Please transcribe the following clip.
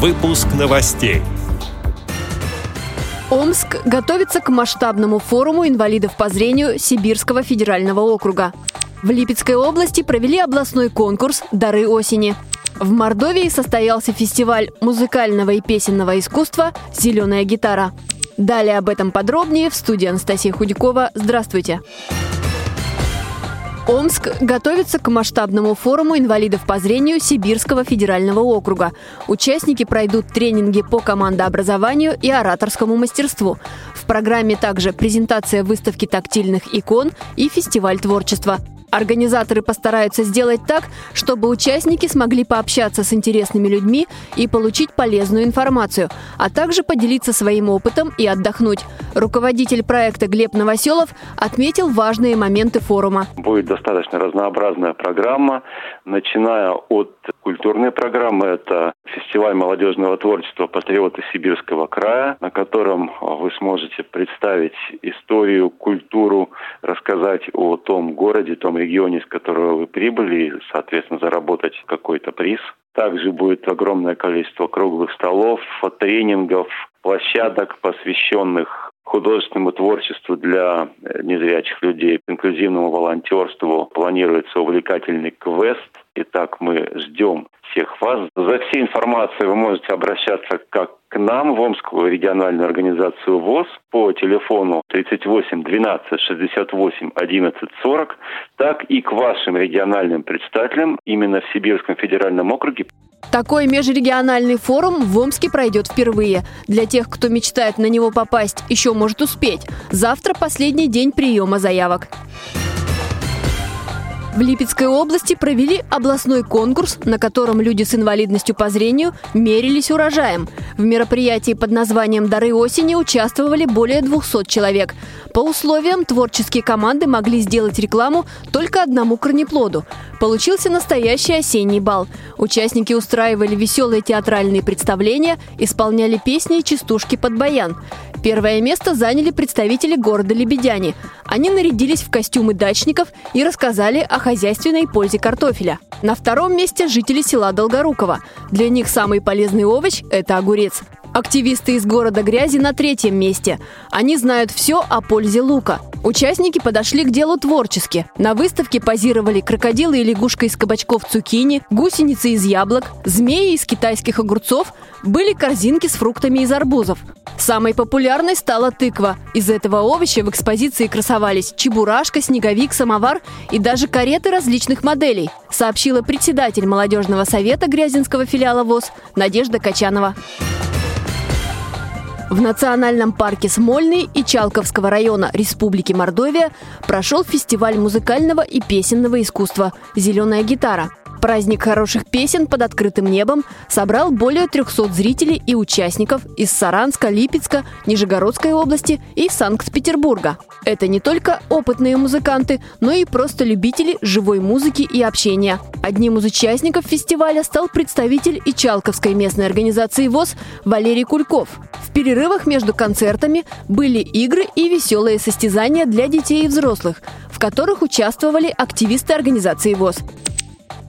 Выпуск новостей. Омск готовится к масштабному форуму инвалидов по зрению Сибирского федерального округа. В Липецкой области провели областной конкурс «Дары осени». В Мордовии состоялся фестиваль музыкального и песенного искусства «Зеленая гитара». Далее об этом подробнее в студии Анастасия Худякова. Здравствуйте! Здравствуйте! Омск готовится к масштабному форуму инвалидов по зрению Сибирского федерального округа. Участники пройдут тренинги по командообразованию и ораторскому мастерству. В программе также презентация выставки тактильных икон и фестиваль творчества. Организаторы постараются сделать так, чтобы участники смогли пообщаться с интересными людьми и получить полезную информацию, а также поделиться своим опытом и отдохнуть. Руководитель проекта Глеб Новоселов отметил важные моменты форума. Будет достаточно разнообразная программа, начиная от культурной программы. Это фестиваль молодежного творчества «Патриоты Сибирского края», на котором вы сможете представить историю, культуру, рассказать о том городе, том регионе, из которого вы прибыли, соответственно, заработать какой-то приз. Также будет огромное количество круглых столов, тренингов, площадок, посвященных художественному творчеству для э, незрячих людей, инклюзивному волонтерству. Планируется увлекательный квест. Итак, мы ждем всех вас. За всей информацией вы можете обращаться как нам в Омскую региональную организацию ВОЗ по телефону 38 12 68 11 40, так и к вашим региональным представителям именно в Сибирском федеральном округе. Такой межрегиональный форум в Омске пройдет впервые. Для тех, кто мечтает на него попасть, еще может успеть. Завтра последний день приема заявок. В Липецкой области провели областной конкурс, на котором люди с инвалидностью по зрению мерились урожаем. В мероприятии под названием «Дары осени» участвовали более 200 человек. По условиям творческие команды могли сделать рекламу только одному корнеплоду. Получился настоящий осенний бал. Участники устраивали веселые театральные представления, исполняли песни и частушки под баян. Первое место заняли представители города Лебедяне. Они нарядились в костюмы дачников и рассказали о хозяйственной пользе картофеля. На втором месте жители села Долгорукова. Для них самый полезный овощ – это огурец. Активисты из города Грязи на третьем месте. Они знают все о пользе лука. Участники подошли к делу творчески. На выставке позировали крокодилы и лягушка из кабачков цукини, гусеницы из яблок, змеи из китайских огурцов, были корзинки с фруктами из арбузов. Самой популярной стала тыква. Из этого овоща в экспозиции красовались чебурашка, снеговик, самовар и даже кареты различных моделей, сообщила председатель молодежного совета Грязинского филиала ВОЗ Надежда Качанова. В национальном парке Смольный и Чалковского района Республики Мордовия прошел фестиваль музыкального и песенного искусства «Зеленая гитара». Праздник хороших песен под открытым небом собрал более 300 зрителей и участников из Саранска, Липецка, Нижегородской области и Санкт-Петербурга. Это не только опытные музыканты, но и просто любители живой музыки и общения. Одним из участников фестиваля стал представитель Ичалковской местной организации ВОЗ Валерий Кульков. В перерывах между концертами были игры и веселые состязания для детей и взрослых, в которых участвовали активисты организации ВОЗ.